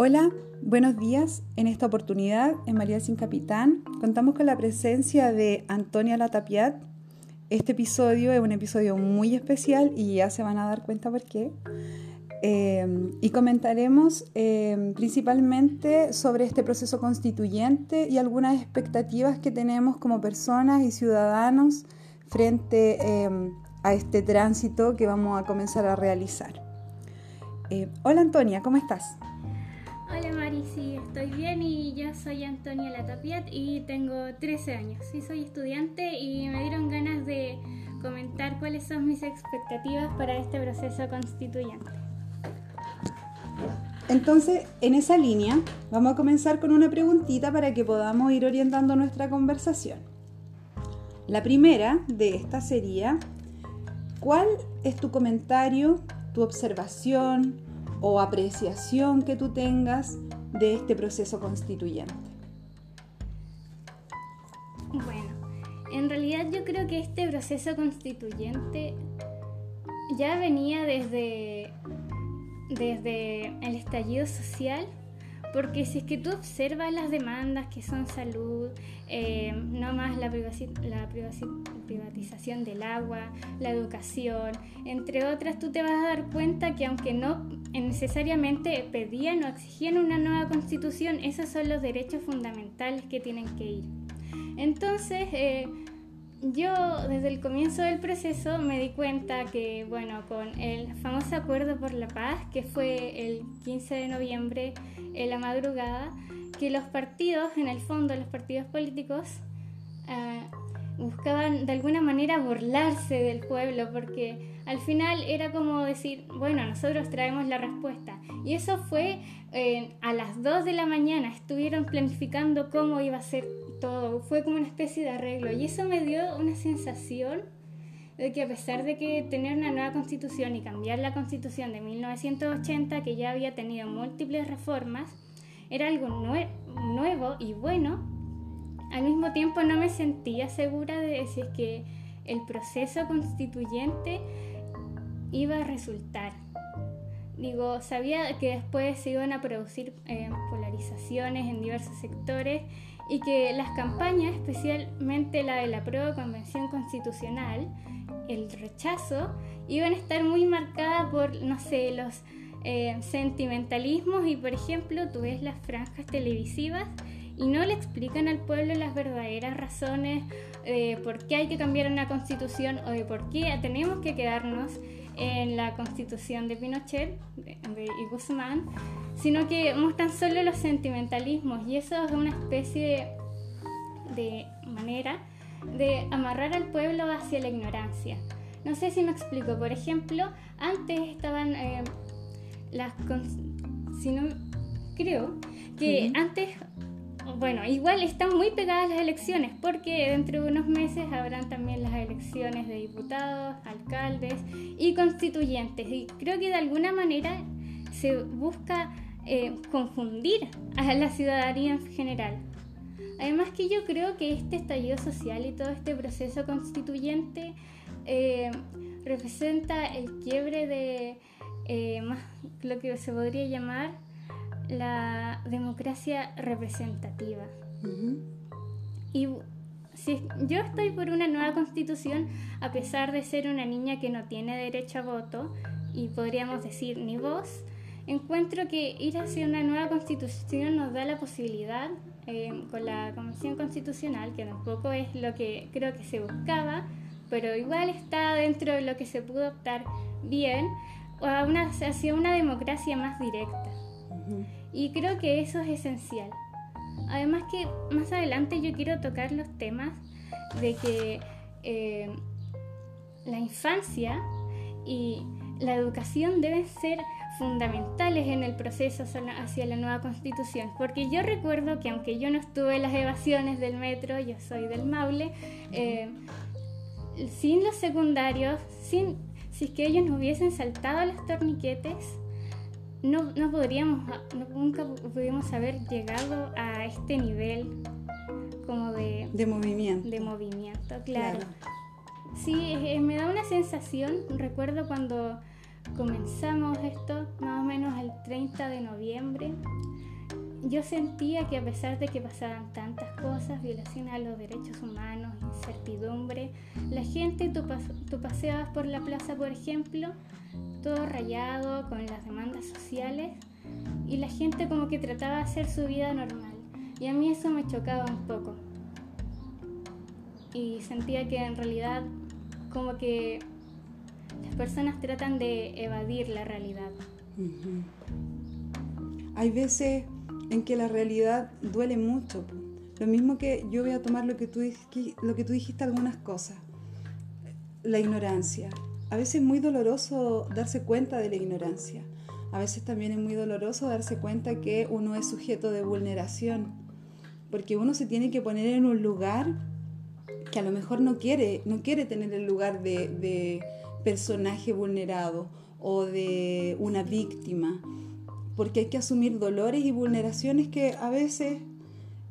Hola, buenos días. En esta oportunidad, en María Sin Capitán, contamos con la presencia de Antonia Latapiat. Este episodio es un episodio muy especial y ya se van a dar cuenta por qué. Eh, y comentaremos eh, principalmente sobre este proceso constituyente y algunas expectativas que tenemos como personas y ciudadanos frente eh, a este tránsito que vamos a comenzar a realizar. hola Antonia, ¿cómo estás? Sí, estoy bien y yo soy Antonia Latapiat y tengo 13 años. Sí, soy estudiante y me dieron ganas de comentar cuáles son mis expectativas para este proceso constituyente. Entonces, en esa línea, vamos a comenzar con una preguntita para que podamos ir orientando nuestra conversación. La primera de esta sería, ¿cuál es tu comentario, tu observación, o apreciación que tú tengas de este proceso constituyente? Bueno, en realidad yo creo que este proceso constituyente ya venía desde, desde el estallido social porque si es que tú observas las demandas que son salud, eh, no más la, la privatización del agua, la educación, entre otras, tú te vas a dar cuenta que aunque no necesariamente pedían o exigían una nueva constitución, esos son los derechos fundamentales que tienen que ir. Entonces, eh, yo desde el comienzo del proceso me di cuenta que, bueno, con el famoso acuerdo por la paz, que fue el 15 de noviembre en la madrugada, que los partidos, en el fondo los partidos políticos, eh, buscaban de alguna manera burlarse del pueblo, porque al final era como decir, bueno, nosotros traemos la respuesta. Y eso fue eh, a las 2 de la mañana, estuvieron planificando cómo iba a ser todo, fue como una especie de arreglo. Y eso me dio una sensación de que a pesar de que tener una nueva constitución y cambiar la constitución de 1980, que ya había tenido múltiples reformas, era algo nuevo y bueno, al mismo tiempo no me sentía segura de si es que el proceso constituyente iba a resultar. Digo, sabía que después se iban a producir eh, polarizaciones en diversos sectores y que las campañas, especialmente la de la prueba convención constitucional, el rechazo, iban a estar muy marcadas por, no sé, los eh, sentimentalismos y, por ejemplo, tú ves las franjas televisivas y no le explican al pueblo las verdaderas razones de por qué hay que cambiar una constitución o de por qué tenemos que quedarnos en la constitución de Pinochet y Guzmán, sino que muestran solo los sentimentalismos y eso es una especie de manera de amarrar al pueblo hacia la ignorancia. No sé si me explico. Por ejemplo, antes estaban eh, las... Si no, creo que antes... Bueno, igual están muy pegadas las elecciones porque dentro de unos meses habrán también las elecciones de diputados, alcaldes y constituyentes. Y creo que de alguna manera se busca eh, confundir a la ciudadanía en general. Además que yo creo que este estallido social y todo este proceso constituyente eh, representa el quiebre de eh, lo que se podría llamar la democracia representativa. Y si yo estoy por una nueva constitución, a pesar de ser una niña que no tiene derecho a voto, y podríamos decir ni voz, encuentro que ir hacia una nueva constitución nos da la posibilidad eh, con la Convención Constitucional, que tampoco es lo que creo que se buscaba, pero igual está dentro de lo que se pudo optar bien, a una, hacia una democracia más directa. Y creo que eso es esencial. Además que más adelante yo quiero tocar los temas de que eh, la infancia y la educación deben ser fundamentales en el proceso hacia la nueva constitución, porque yo recuerdo que aunque yo no estuve en las evasiones del metro, yo soy del Maule, eh, sin los secundarios, sin, si es que ellos no hubiesen saltado los torniquetes, no, no podríamos, nunca pudimos haber llegado a este nivel como de, de movimiento. De movimiento, claro. Sí, me da una sensación, recuerdo cuando comenzamos esto, más o menos el 30 de noviembre, yo sentía que a pesar de que pasaban tantas cosas, violaciones a los derechos humanos, incertidumbre, la gente, tú, paseabas por la plaza, por ejemplo, todo rayado con las demandas sociales y la gente como que trataba de hacer su vida normal. Y a mí eso me chocaba un poco. Y sentía que en realidad como que las personas tratan de evadir la realidad. Hay veces en que la realidad duele mucho. Lo mismo que yo voy a tomar lo que tú, lo que tú dijiste algunas cosas. La ignorancia. A veces es muy doloroso darse cuenta de la ignorancia. A veces también es muy doloroso darse cuenta que uno es sujeto de vulneración. Porque uno se tiene que poner en un lugar que a lo mejor no quiere, no quiere tener el lugar de, de personaje vulnerado o de una víctima porque hay que asumir dolores y vulneraciones que a veces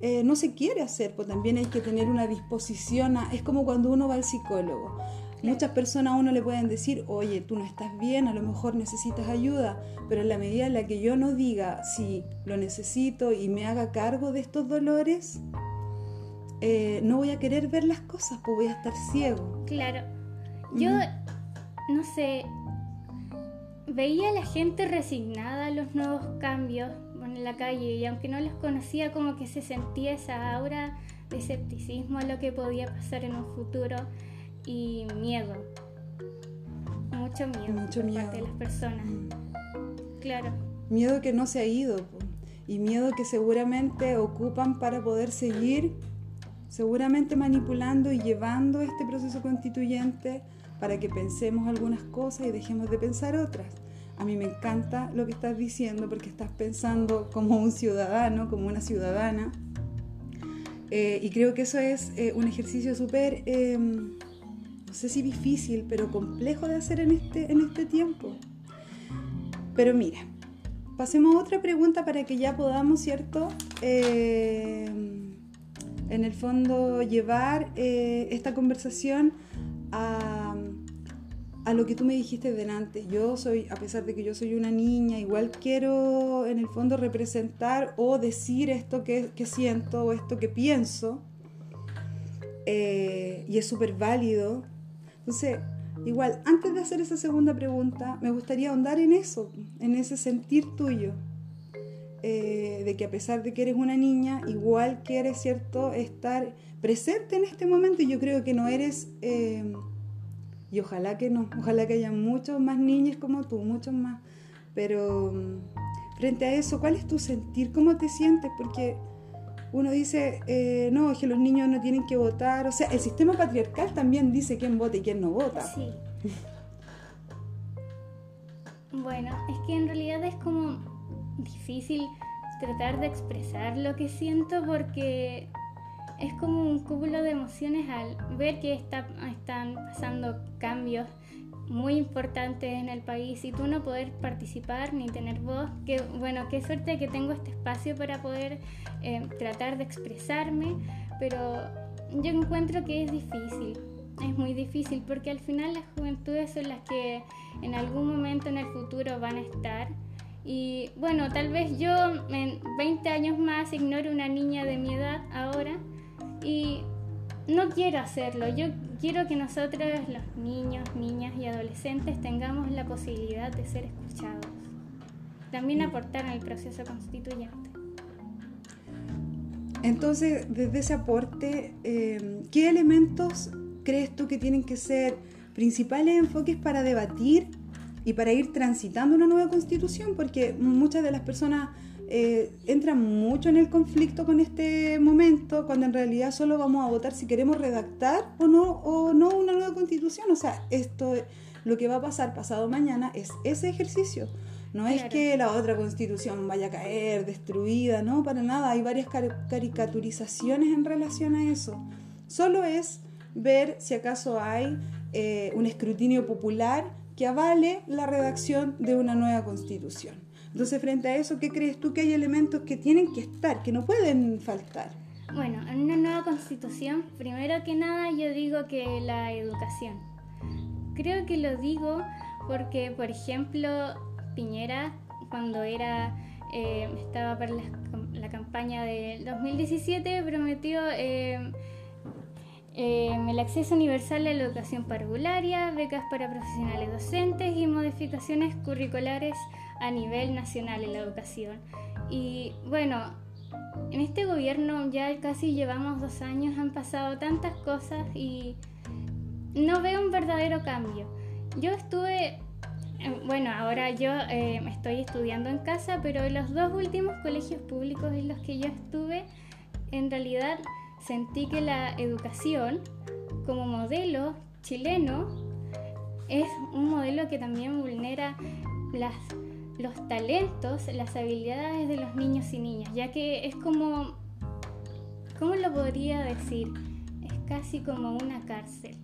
eh, no se quiere hacer, pues también hay que tener una disposición, es como cuando uno va al psicólogo. Muchas personas a uno le pueden decir, oye, tú no estás bien, a lo mejor necesitas ayuda, pero en la medida en la que yo no diga si lo necesito y me haga cargo de estos dolores, eh, no voy a querer ver las cosas, pues voy a estar ciego. Claro. Yo, no sé, veía a la gente resignada a los nuevos cambios en la calle y aunque no los conocía como que se sentía esa aura de escepticismo a lo que podía pasar en un futuro y miedo. Mucho miedo Mucho miedo. parte de las personas. Mm. Claro. Miedo que no se ha ido y miedo que seguramente ocupan para poder seguir seguramente manipulando y llevando este proceso constituyente para que pensemos algunas cosas y dejemos de pensar otras. A mí me encanta lo que estás diciendo porque estás pensando como un ciudadano, como una ciudadana. Eh, y creo que eso es eh, un ejercicio súper, em, no sé si difícil, pero complejo de hacer en este, en este tiempo. Pero mira, pasemos a otra pregunta para que ya podamos, ¿cierto? Em, en el fondo llevar eh, esta conversación a a lo que tú me dijiste delante. Yo soy, a pesar de que yo soy una niña, igual quiero en el fondo representar o decir esto que, siento o esto que pienso. Eh, y es súper válido. Entonces, igual, antes de hacer esa segunda pregunta, me gustaría ahondar en eso, en ese sentir tuyo. Eh, de que a pesar de que eres una niña, igual quieres, ¿cierto?, estar presente en este momento y yo creo que no eres... Eh, y ojalá que no, ojalá que haya muchos más niños como tú, muchos más. Pero mm, frente a eso, ¿cuál es tu sentir? ¿Cómo te sientes? Porque uno dice, eh, no, es que los niños no tienen que votar. O sea, el sistema patriarcal también dice quién vota y quién no vota. Sí. bueno, es que en realidad es como difícil tratar de expresar lo que siento porque es como un cúmulo de emociones al ver que está, están pasando cambios muy importantes en el país y tú no poder participar ni tener voz. Que, bueno, qué suerte que tengo este espacio para poder eh, tratar de expresarme, pero yo encuentro que es difícil, es muy difícil porque al final las juventudes son las que en algún momento en el futuro van a estar. Y bueno, tal vez yo en 20 años más ignore una niña de mi edad ahora, y no quiero hacerlo. Yo quiero que nosotros, los niños, niñas y adolescentes, tengamos la posibilidad de ser escuchados. También aportar en el proceso constituyente. Entonces, desde ese aporte, eh, ¿qué elementos crees tú que tienen que ser principales enfoques para debatir y para ir transitando una nueva constitución? Porque muchas de las personas eh, entra mucho en el conflicto con este momento, cuando en realidad solo vamos a votar si queremos redactar o no, o no una nueva constitución. O sea, esto, lo que va a pasar pasado mañana es ese ejercicio. No es que la otra constitución vaya a caer destruida, no, para nada. Hay varias caricaturizaciones en relación a eso. Solo es ver si acaso hay eh, un escrutinio popular que avale la redacción de una nueva constitución. Entonces, frente a eso, ¿qué crees tú que hay elementos que tienen que estar, que no pueden faltar? Bueno, en una nueva constitución, primero que nada yo digo que la educación. Creo que lo digo porque, por ejemplo, Piñera, cuando era eh, estaba para la, campaña del 2017, prometió eh, eh, el acceso universal a la educación parvularia, becas para profesionales docentes y modificaciones curriculares a nivel nacional en la educación. Y bueno, en este gobierno ya casi llevamos dos años, han pasado tantas cosas y no veo un verdadero cambio. Yo estuve, eh, bueno, ahora yo eh, estoy estudiando en casa, pero los dos últimos colegios públicos en los que yo estuve, en realidad sentí que la educación como modelo chileno es un modelo que también vulnera las, los talentos, las habilidades de los niños y niñas, ya que es como, ¿cómo lo podría decir? Es casi como una cárcel.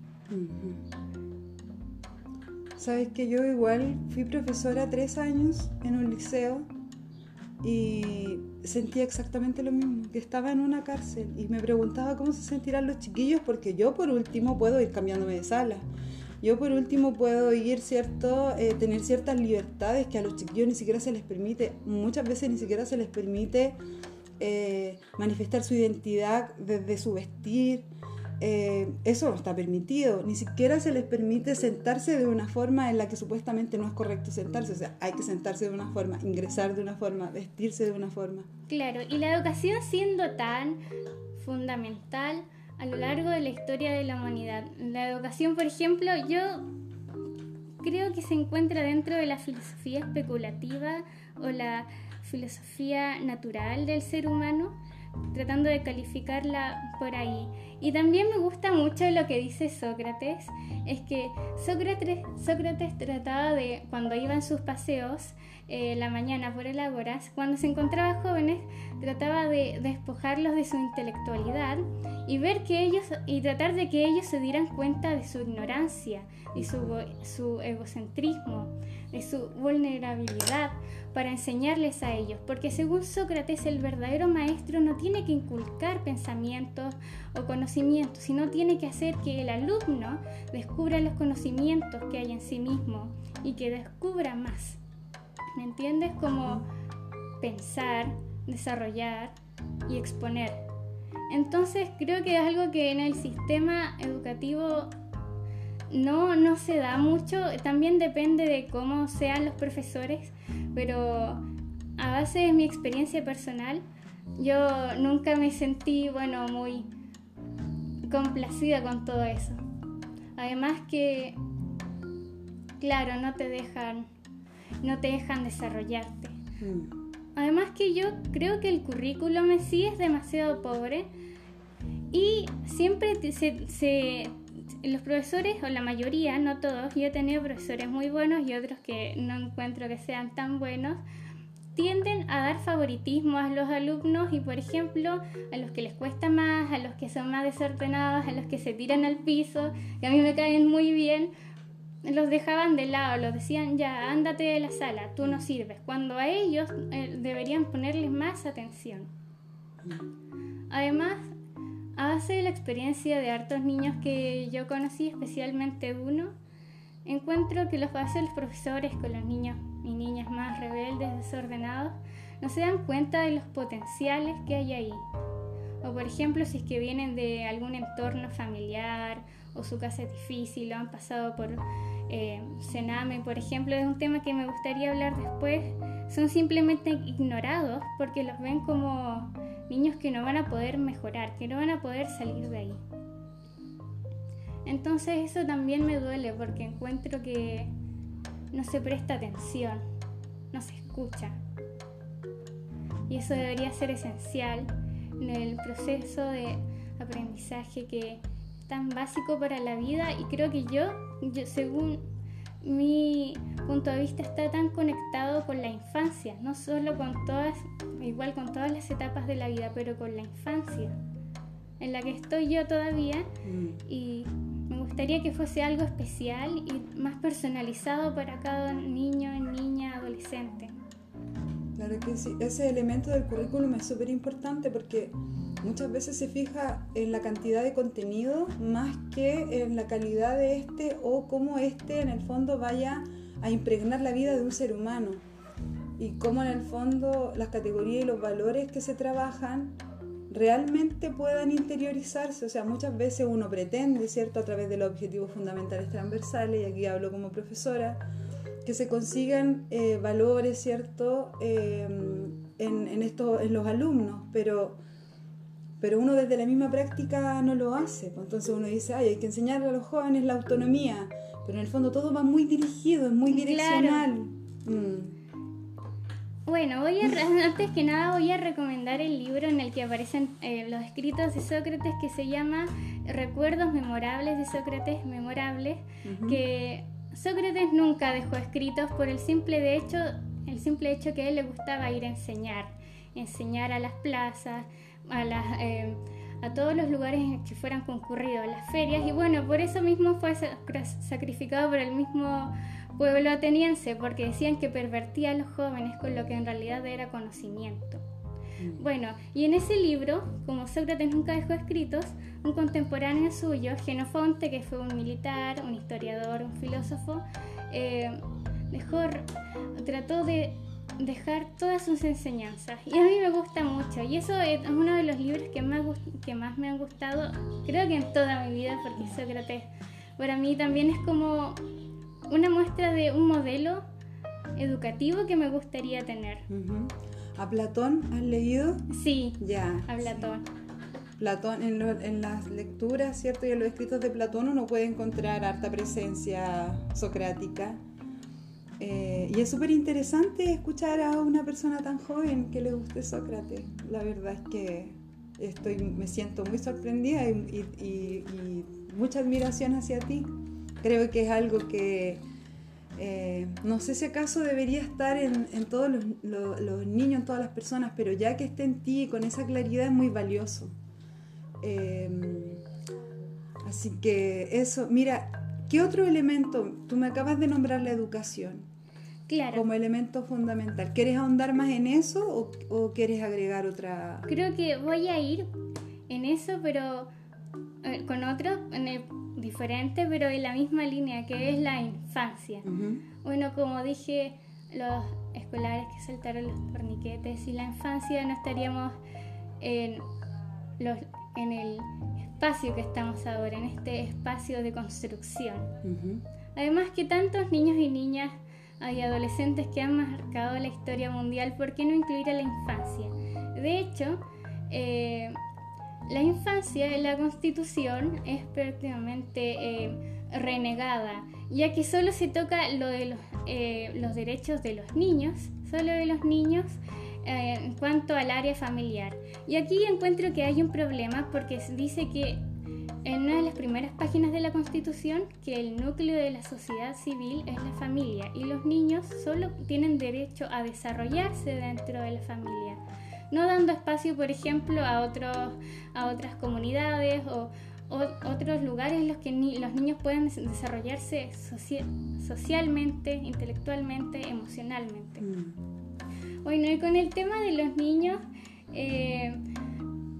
Sabes que yo igual fui profesora tres años en un liceo y sentía exactamente lo mismo, que estaba en una cárcel y me preguntaba cómo se sentirán los chiquillos porque yo por último puedo ir cambiándome de sala. Yo por último puedo ir, ¿cierto? Eh, tener ciertas libertades que a los chiquillos ni siquiera se les permite, muchas veces ni siquiera se les permite eh, manifestar su identidad desde su vestir, eh, eso no está permitido. Ni siquiera se les permite sentarse de una forma en la que supuestamente no es correcto sentarse. O sea, hay que sentarse de una forma, ingresar de una forma, vestirse de una forma. Claro, y la educación siendo tan fundamental a lo largo de la historia de la humanidad. La educación, por ejemplo, yo creo que se encuentra dentro de la filosofía especulativa o la filosofía natural del ser humano tratando de calificarla por ahí. Y también me gusta mucho lo que dice Sócrates, es que Sócrates, Sócrates trataba de, cuando iba en sus paseos, eh, la mañana por el Ágoras, cuando se encontraba jóvenes, trataba de despojarlos de su intelectualidad y ver que ellos, y tratar de que ellos se dieran cuenta de su ignorancia, y su, su egocentrismo, de su vulnerabilidad, para enseñarles a ellos, porque según Sócrates el verdadero maestro no tiene que inculcar pensamientos o conocimientos, sino tiene que hacer que el alumno descubra los conocimientos que hay en sí mismo y que descubra más. ¿Me entiendes? Como pensar, desarrollar y exponer. Entonces creo que es algo que en el sistema educativo no, no se da mucho, también depende de cómo sean los profesores, pero a base de mi experiencia personal, yo nunca me sentí, bueno, muy complacida con todo eso. Además que, claro, no te dejan, no te dejan desarrollarte. Mm. Además que yo creo que el currículum en sí es demasiado pobre y siempre se, se los profesores, o la mayoría, no todos, yo he tenido profesores muy buenos y otros que no encuentro que sean tan buenos, tienden a dar favoritismo a los alumnos y, por ejemplo, a los que les cuesta más, a los que son más desordenados, a los que se tiran al piso, que a mí me caen muy bien, los dejaban de lado, los decían ya, ándate de la sala, tú no sirves, cuando a ellos eh, deberían ponerles más atención. Además, a base de la experiencia de hartos niños que yo conocí, especialmente uno, encuentro que los bases los profesores con los niños y niñas más rebeldes, desordenados, no se dan cuenta de los potenciales que hay ahí. O por ejemplo, si es que vienen de algún entorno familiar o su casa es difícil o han pasado por eh, por ejemplo, es un tema que me gustaría hablar después, son simplemente ignorados porque los ven como niños que no van a poder mejorar, que no van a poder salir de ahí. Entonces eso también me duele porque encuentro que no se presta atención, no se escucha. Y eso debería ser esencial en el proceso de aprendizaje que es tan básico para la vida y creo que yo, yo según mi punto de vista está tan conectado con la infancia, no solo con todas, igual con todas las etapas de la vida, pero con la infancia, en la que estoy yo todavía mm. y me gustaría que fuese algo especial y más personalizado para cada niño, niña, adolescente. Claro que sí, ese elemento del currículum es súper importante porque muchas veces se fija en la cantidad de contenido más que en la calidad de este o cómo este en el fondo vaya a impregnar la vida de un ser humano y cómo en el fondo las categorías y los valores que se trabajan realmente puedan interiorizarse. O sea, muchas veces uno pretende, ¿cierto?, a través de los objetivos fundamentales transversales, y aquí hablo como profesora, que se consigan eh, valores, ¿cierto?, eh, en, en, esto, en los alumnos, pero, pero uno desde la misma práctica no lo hace. Pues entonces uno dice, ay, hay que enseñarle a los jóvenes la autonomía, pero en el fondo todo va muy dirigido, es muy direccional. Mm. Bueno, voy a, antes que nada voy a recomendar el libro en el que aparecen eh, los escritos de Sócrates que se llama Recuerdos Memorables de Sócrates Memorables, que Sócrates nunca dejó escritos por el simple, de hecho, el simple hecho que a él le gustaba ir a enseñar, enseñar a las plazas, a, las, eh, a todos los lugares que fueran concurridos, las ferias, y bueno, por eso mismo fue sacrificado por el mismo pueblo ateniense porque decían que pervertía a los jóvenes con lo que en realidad era conocimiento. Mm. Bueno, y en ese libro, como Sócrates nunca dejó escritos, un contemporáneo suyo, Genofonte, que fue un militar, un historiador, un filósofo, eh, dejó, trató de dejar todas sus enseñanzas. Y a mí me gusta mucho. Y eso es uno de los libros que más, que más me han gustado, creo que en toda mi vida, porque Sócrates para mí también es como una muestra de un modelo educativo que me gustaría tener. ¿A Platón has leído? Sí, ya. A Platón. Platón, en, las lecturas, ¿cierto? Y en los escritos de Platón uno puede encontrar harta presencia socrática. Eh, y es súper interesante escuchar a una persona tan joven que le guste Sócrates. La verdad es que estoy, me siento muy sorprendida y mucha admiración hacia ti creo que es algo que eh, no sé si acaso debería estar en, todos los, niños, en todas las personas, pero ya que esté en ti con esa claridad es muy valioso. Em, así que eso, mira, ¿qué otro elemento? Tú me acabas de nombrar la educación. Claro. Como elemento fundamental. ¿Quieres ahondar más en eso o, o quieres agregar otra? Creo que voy a ir en eso, pero eh, con otro, en el diferente, pero en la misma línea, que es la infancia. Bueno, como dije, los escolares que saltaron los torniquetes y la infancia no estaríamos en, los, en el espacio que estamos ahora, en este espacio de construcción. Además que tantos niños y niñas y adolescentes que han marcado la historia mundial, ¿por qué no incluir a la infancia? De hecho, eh, la infancia en la Constitución es prácticamente eh, renegada, ya que solo se toca lo de los, eh, derechos de los niños, solo de los niños eh, en cuanto al área familiar. Y aquí encuentro que hay un problema porque dice que en una de las primeras páginas de la Constitución que el núcleo de la sociedad civil es la familia y los niños solo tienen derecho a desarrollarse dentro de la familia no dando espacio, por ejemplo, a, otros, a otras comunidades o, otros lugares en los que los niños pueden desarrollarse socialmente, intelectualmente, emocionalmente. Mm. Bueno, y con el tema de los niños, eh,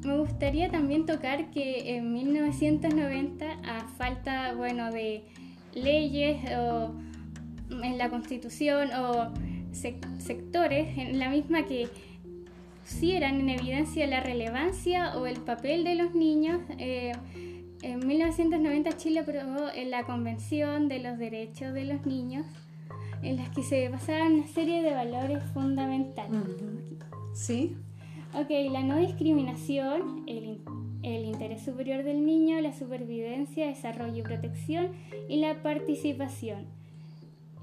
me gustaría también tocar que en 1990, a falta bueno, de leyes o en la constitución o sectores, en la misma que eran en evidencia la relevancia o el papel de los niños. Eh, en 1990 Chile aprobó la Convención de los Derechos de los Niños, en las que se basaban una serie de valores fundamentales. ¿Sí? Ok, la no discriminación, el, el interés superior del niño, la supervivencia, desarrollo y protección y la participación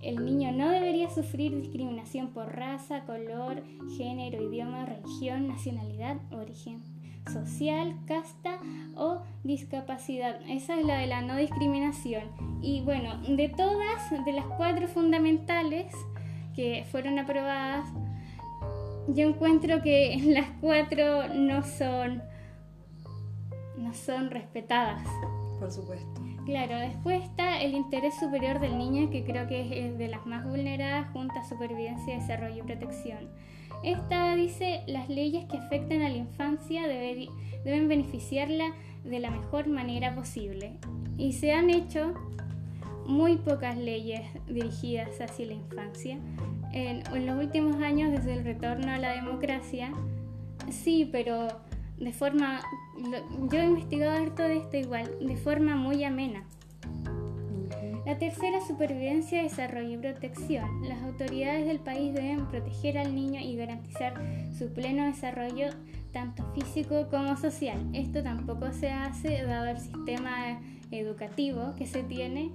el niño no debería sufrir discriminación por raza, color, género, idioma, religión, nacionalidad, origen social, casta o discapacidad. Esa es la de la no discriminación. Y bueno, de todas, de las cuatro fundamentales que fueron aprobadas, yo encuentro que las cuatro no son, no son respetadas. Por supuesto. Claro, después está el interés superior del niño, que creo que es de las más vulneradas, junto a supervivencia, desarrollo y protección. Esta dice, las leyes que afectan a la infancia deben beneficiarla de la mejor manera posible. Y se han hecho muy pocas leyes dirigidas hacia la infancia. En, en, los últimos años, desde el retorno a la democracia, sí, pero de forma, yo he investigado harto de esto igual, de forma muy amena. La tercera, supervivencia, desarrollo y protección. Las autoridades del país deben proteger al niño y garantizar su pleno desarrollo tanto físico como social. Esto tampoco se hace dado el sistema educativo que se tiene,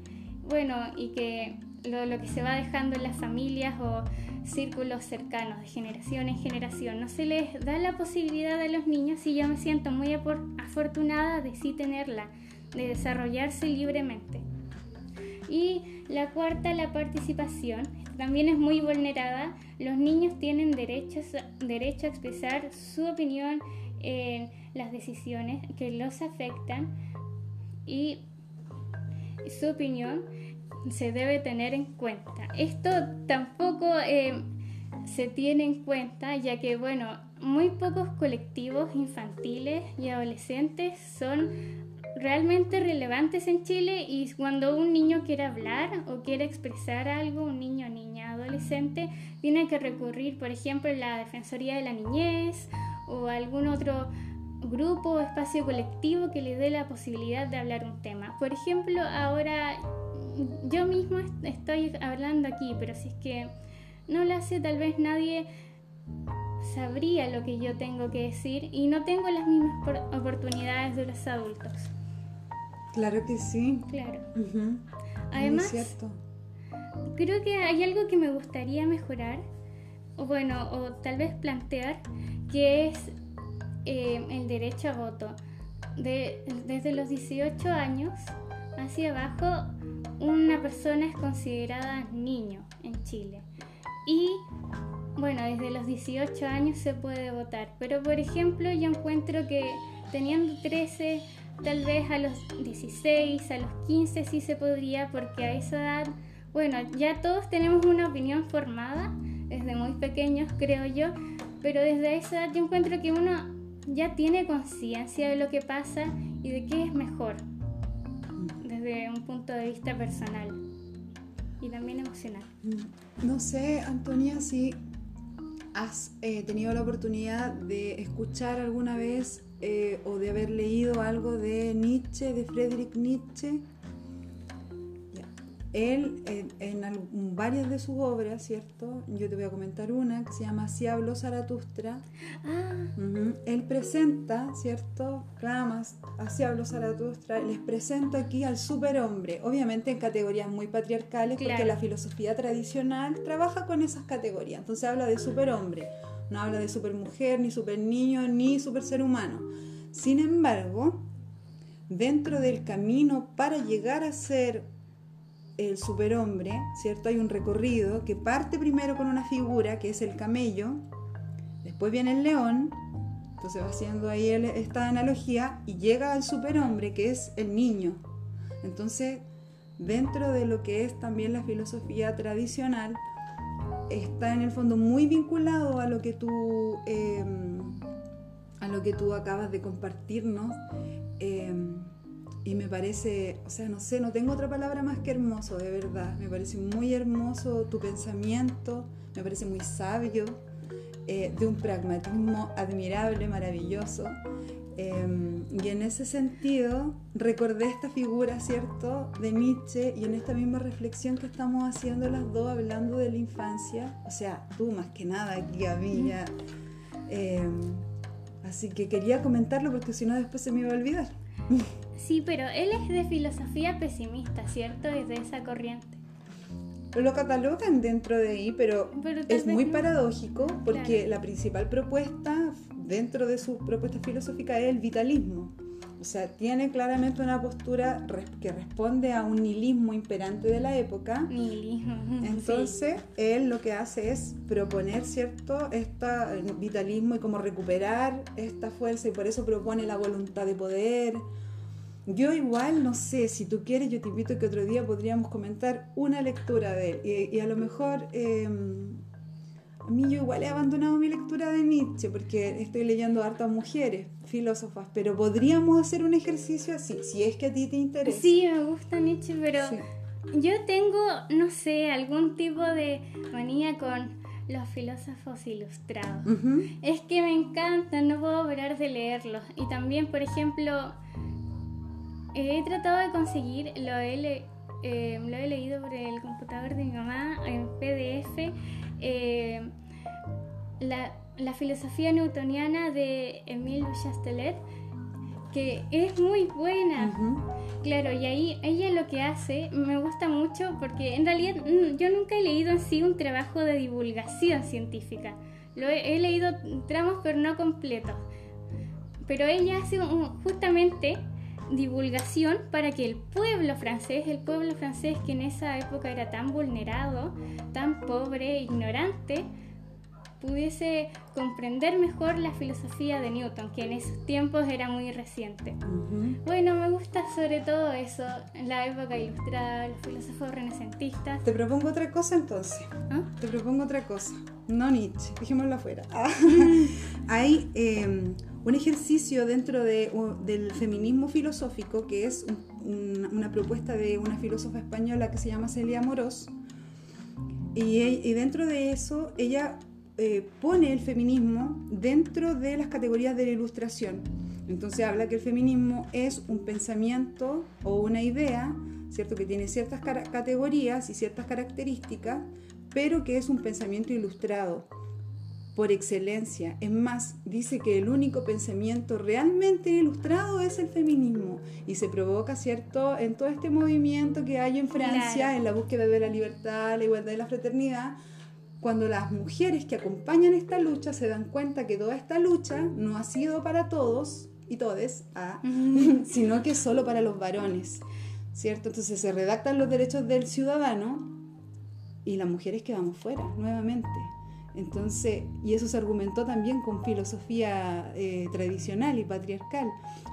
bueno, y que lo, que se va dejando en las familias o círculos cercanos de generación en generación. No se les da la posibilidad a los niños y yo me siento muy afortunada de sí tenerla, de desarrollarse libremente. Y la cuarta, la participación. También es muy vulnerada. Los niños tienen derecho a expresar su opinión en las decisiones que los afectan y su opinión se debe tener en cuenta. Esto tampoco eh, se tiene en cuenta ya que, bueno, muy pocos colectivos infantiles y adolescentes son realmente relevantes en Chile y cuando un niño quiere hablar o quiere expresar algo, un niño, niña, adolescente, tiene que recurrir, por ejemplo, a la Defensoría de la Niñez o algún otro grupo o espacio colectivo que le dé la posibilidad de hablar un tema. Por ejemplo, ahora yo mismo estoy hablando aquí, pero si es que no lo hace, tal vez nadie sabría lo que yo tengo que decir y no tengo las mismas oportunidades de los adultos. Claro que sí. Claro. Además, creo que hay algo que me gustaría mejorar, o bueno, o tal vez plantear, que es eh, el derecho a voto. De, desde los 18 años hacia abajo, una persona es considerada niño en Chile. Y bueno, desde los 18 años se puede votar. Pero por ejemplo, yo encuentro que teniendo 13 Tal vez a los 16, a los 15 sí se podría, porque a esa edad, bueno, ya todos tenemos una opinión formada desde muy pequeños, creo yo, pero desde esa edad yo encuentro que uno ya tiene conciencia de lo que pasa y de qué es mejor, desde un punto de vista personal y también emocional. No sé, Antonia, si has eh, tenido la oportunidad de escuchar alguna vez eh, o de haber leído algo de Nietzsche, de Friedrich Nietzsche. Él, en, varias de sus obras, ¿cierto? Yo te voy a comentar una que se llama Si habló Zaratustra. Ah. Él presenta, ¿cierto? Clamas, así habló Zaratustra. Les presento aquí al superhombre, obviamente en categorías muy patriarcales, porque la filosofía tradicional trabaja con esas categorías. Entonces habla de superhombre no habla de supermujer, ni super niño, ni super ser humano. Sin embargo, dentro del camino para llegar a ser el superhombre, ¿cierto? Hay un recorrido que parte primero con una figura que es el camello, después viene el león, entonces va haciendo ahí esta analogía y llega al superhombre que es el niño. Entonces, dentro de lo que es también la filosofía tradicional, está en el fondo muy vinculado a lo que tú, em, a lo que tú acabas de compartirnos. Em, y me parece, o sea, no sé, no tengo otra palabra más que hermoso, de verdad. Me parece muy hermoso tu pensamiento, me parece muy sabio, eh, de un pragmatismo admirable, maravilloso. Em, y en ese sentido recordé esta figura, ¿cierto?, de Nietzsche y en esta misma reflexión que estamos haciendo las dos hablando de la infancia, o sea, tú más que nada aquí a mí ya. Em, así que quería comentarlo porque si no después se me iba a olvidar. Sí, pero él es de filosofía pesimista, ¿cierto? Es de esa corriente. Lo catalogan dentro de ahí, pero, es muy paradójico porque la principal propuesta dentro de su propuesta filosófica es el vitalismo. O sea, tiene claramente una postura que responde a un nihilismo imperante de la época. Nihilismo. Entonces, él lo que hace es proponer, ¿cierto?, este vitalismo y cómo recuperar esta fuerza y por eso propone la voluntad de poder. Yo igual, no sé, si tú quieres, yo te invito a que otro día podríamos comentar una lectura de él y, a lo mejor... Em, a mí yo igual he abandonado mi lectura de Nietzsche porque estoy leyendo hartas mujeres, filósofas, pero podríamos hacer un ejercicio así, si es que a ti te interesa. Sí, me gusta Nietzsche, pero yo tengo, no sé, algún tipo de manía con los filósofos ilustrados. Es que me encantan, no puedo parar de leerlos. Y también, por ejemplo, he tratado de conseguir, lo he, eh, lo he leído por el computador de mi mamá en PDF, eh, la, la, filosofía newtoniana de Emile Chastelet, que es muy buena. Claro, y ahí ella lo que hace me gusta mucho porque en realidad mm, yo nunca he leído en sí un trabajo de divulgación científica. Lo he, leído tramos pero no completos. Pero ella hace justamente divulgación para que el pueblo francés, el pueblo francés que en esa época era tan vulnerado, tan pobre, ignorante, pudiese comprender mejor la filosofía de Newton, que en esos tiempos era muy reciente. Bueno, me gusta sobre todo eso, la época ilustrada, los filósofos renacentistas. Te propongo otra cosa entonces. ¿Ah? Te propongo otra cosa. No Nietzsche, dejémoslo afuera. Hay em, un ejercicio dentro de, del feminismo filosófico que es una propuesta de una filósofa española que se llama Celia Morós. Y, y dentro de eso, ella eh, pone el feminismo dentro de las categorías de la ilustración. Entonces habla que el feminismo es un pensamiento o una idea, ¿cierto? Que tiene ciertas categorías y ciertas características, pero que es un pensamiento ilustrado por excelencia. Es más, dice que el único pensamiento realmente ilustrado es el feminismo y se provoca, ¿cierto?, en todo este movimiento que hay en Francia, en la búsqueda de la libertad, la igualdad y la fraternidad cuando las mujeres que acompañan esta lucha se dan cuenta que toda esta lucha no ha sido para todos y todes, ah, sino que solo para los varones, ¿cierto? Entonces se redactan los derechos del ciudadano y las mujeres quedamos fuera nuevamente. Entonces, y eso se argumentó también con filosofía eh, tradicional y patriarcal.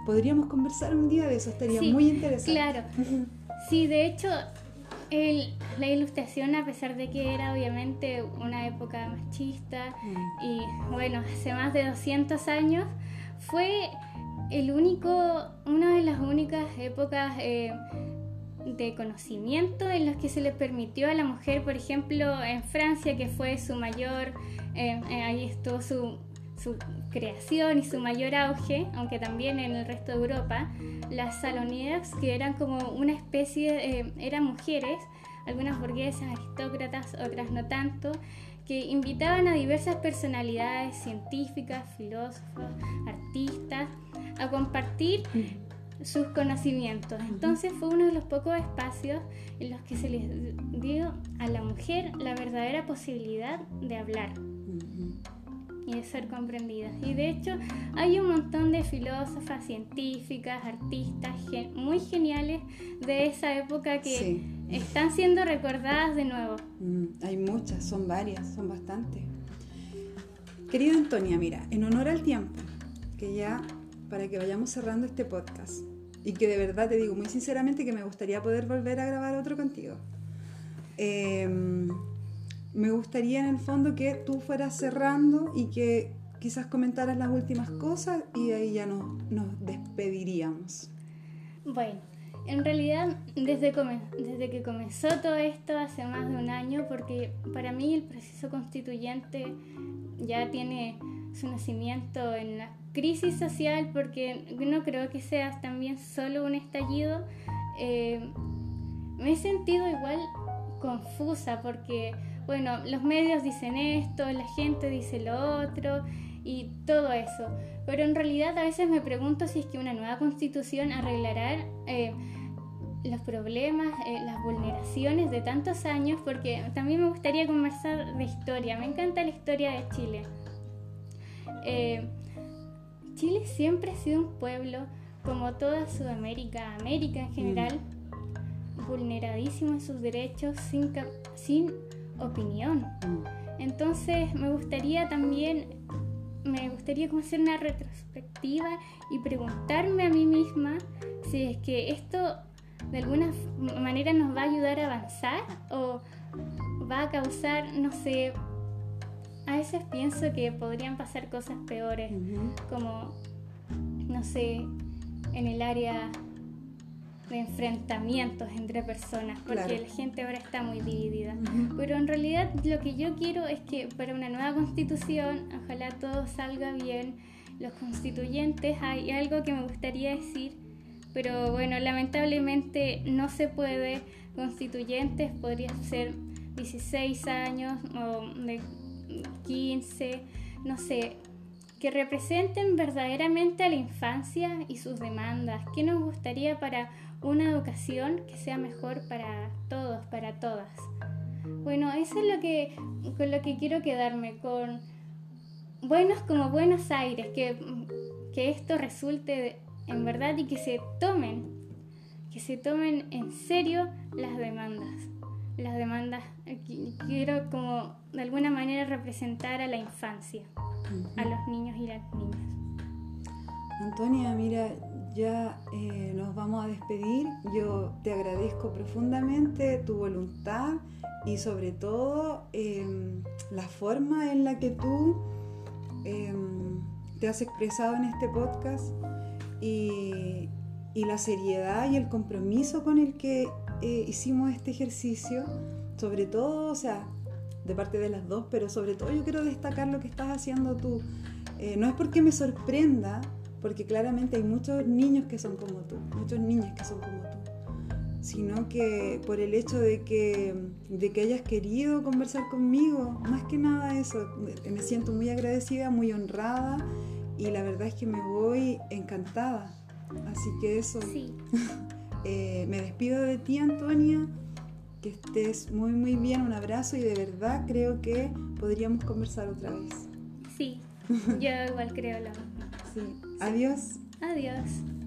Podríamos conversar un día de eso, estaría muy interesante. Claro. Sí, de hecho, la ilustración, a pesar de que era obviamente una época machista mm. y bueno, hace más de 200 años, fue el único, una de las únicas épocas eh, de conocimiento en las que se le permitió a la mujer, por ejemplo, en Francia, que fue su mayor, eh, eh, ahí estuvo su, su creación y su mayor auge, aunque también en el resto de Europa, las salonieras, que eran como una especie, eh, eran mujeres, algunas burguesas, aristócratas, otras no tanto, que invitaban a diversas personalidades científicas, filósofos, artistas, a compartir sus conocimientos. Entonces fue uno de los pocos espacios en los que se les dio a la mujer la verdadera posibilidad de hablar y de ser comprendidas. Y de hecho hay un montón de filósofas, científicas, artistas muy geniales de esa época que están siendo recordadas de nuevo. Mm, hay muchas, son varias, son bastantes. Querida Antonia, mira, en honor al tiempo, que ya para que vayamos cerrando este podcast, y que de verdad te digo muy sinceramente que me gustaría poder volver a grabar otro contigo. Eh, me gustaría en el fondo que tú fueras cerrando y que quizás comentaras las últimas cosas y ahí ya nos, despediríamos. Bueno, en realidad desde, desde que comenzó todo esto hace más de un año, porque para mí el proceso constituyente ya tiene su nacimiento en la crisis social, porque no creo que sea también solo un estallido, eh, me he sentido igual confusa porque bueno, los medios dicen esto, la gente dice lo otro y todo eso. Pero en realidad a veces me pregunto si es que una nueva constitución arreglará eh, los problemas, eh, las vulneraciones de tantos años, porque también me gustaría conversar de historia. Me encanta la historia de Chile. Eh, Chile siempre ha sido un pueblo, como toda Sudamérica, América en general, mm. vulneradísimo en sus derechos, sin, sin opinión. Entonces me gustaría también, me gustaría como hacer una retrospectiva y preguntarme a mí misma si es que esto de alguna manera nos va a ayudar a avanzar o va a causar, no sé, a veces pienso que podrían pasar cosas peores, como, no sé, en el área enfrentamientos entre personas, porque la gente ahora está muy dividida. Pero en realidad lo que yo quiero es que para una nueva constitución, ojalá todo salga bien, los constituyentes, hay algo que me gustaría decir, pero bueno, lamentablemente no se puede, constituyentes podría ser 16 años o de 15, no sé, que representen verdaderamente a la infancia y sus demandas. ¿Qué nos gustaría para una educación que sea mejor para todos, para todas? Bueno, eso es lo que, con lo que quiero quedarme, con buenos como Buenos Aires, que, que esto resulte en verdad y que se tomen, que se tomen en serio las demandas las demandas, quiero como de alguna manera representar a la infancia, a los niños y las niñas. Antonia, mira, ya eh, nos vamos a despedir. Yo te agradezco profundamente tu voluntad y sobre todo em, la forma en la que tú em, te has expresado en este podcast y, y la seriedad y el compromiso con el que eh, hicimos este ejercicio, sobre todo, o sea, de parte de las dos, pero sobre todo yo quiero destacar lo que estás haciendo tú. Eh, no es porque me sorprenda, porque claramente hay muchos niños que son como tú, muchos niños que son como tú, sino que por el hecho de que, de que hayas querido conversar conmigo, más que nada eso, me siento muy agradecida, muy honrada y la verdad es que me voy encantada. Así que eso. Sí. Eh, me despido de ti, Antonia. Que estés muy, muy bien. Un abrazo y de verdad creo que podríamos conversar otra vez. Sí, yo igual creo lo mismo. Sí. Adiós. Adiós.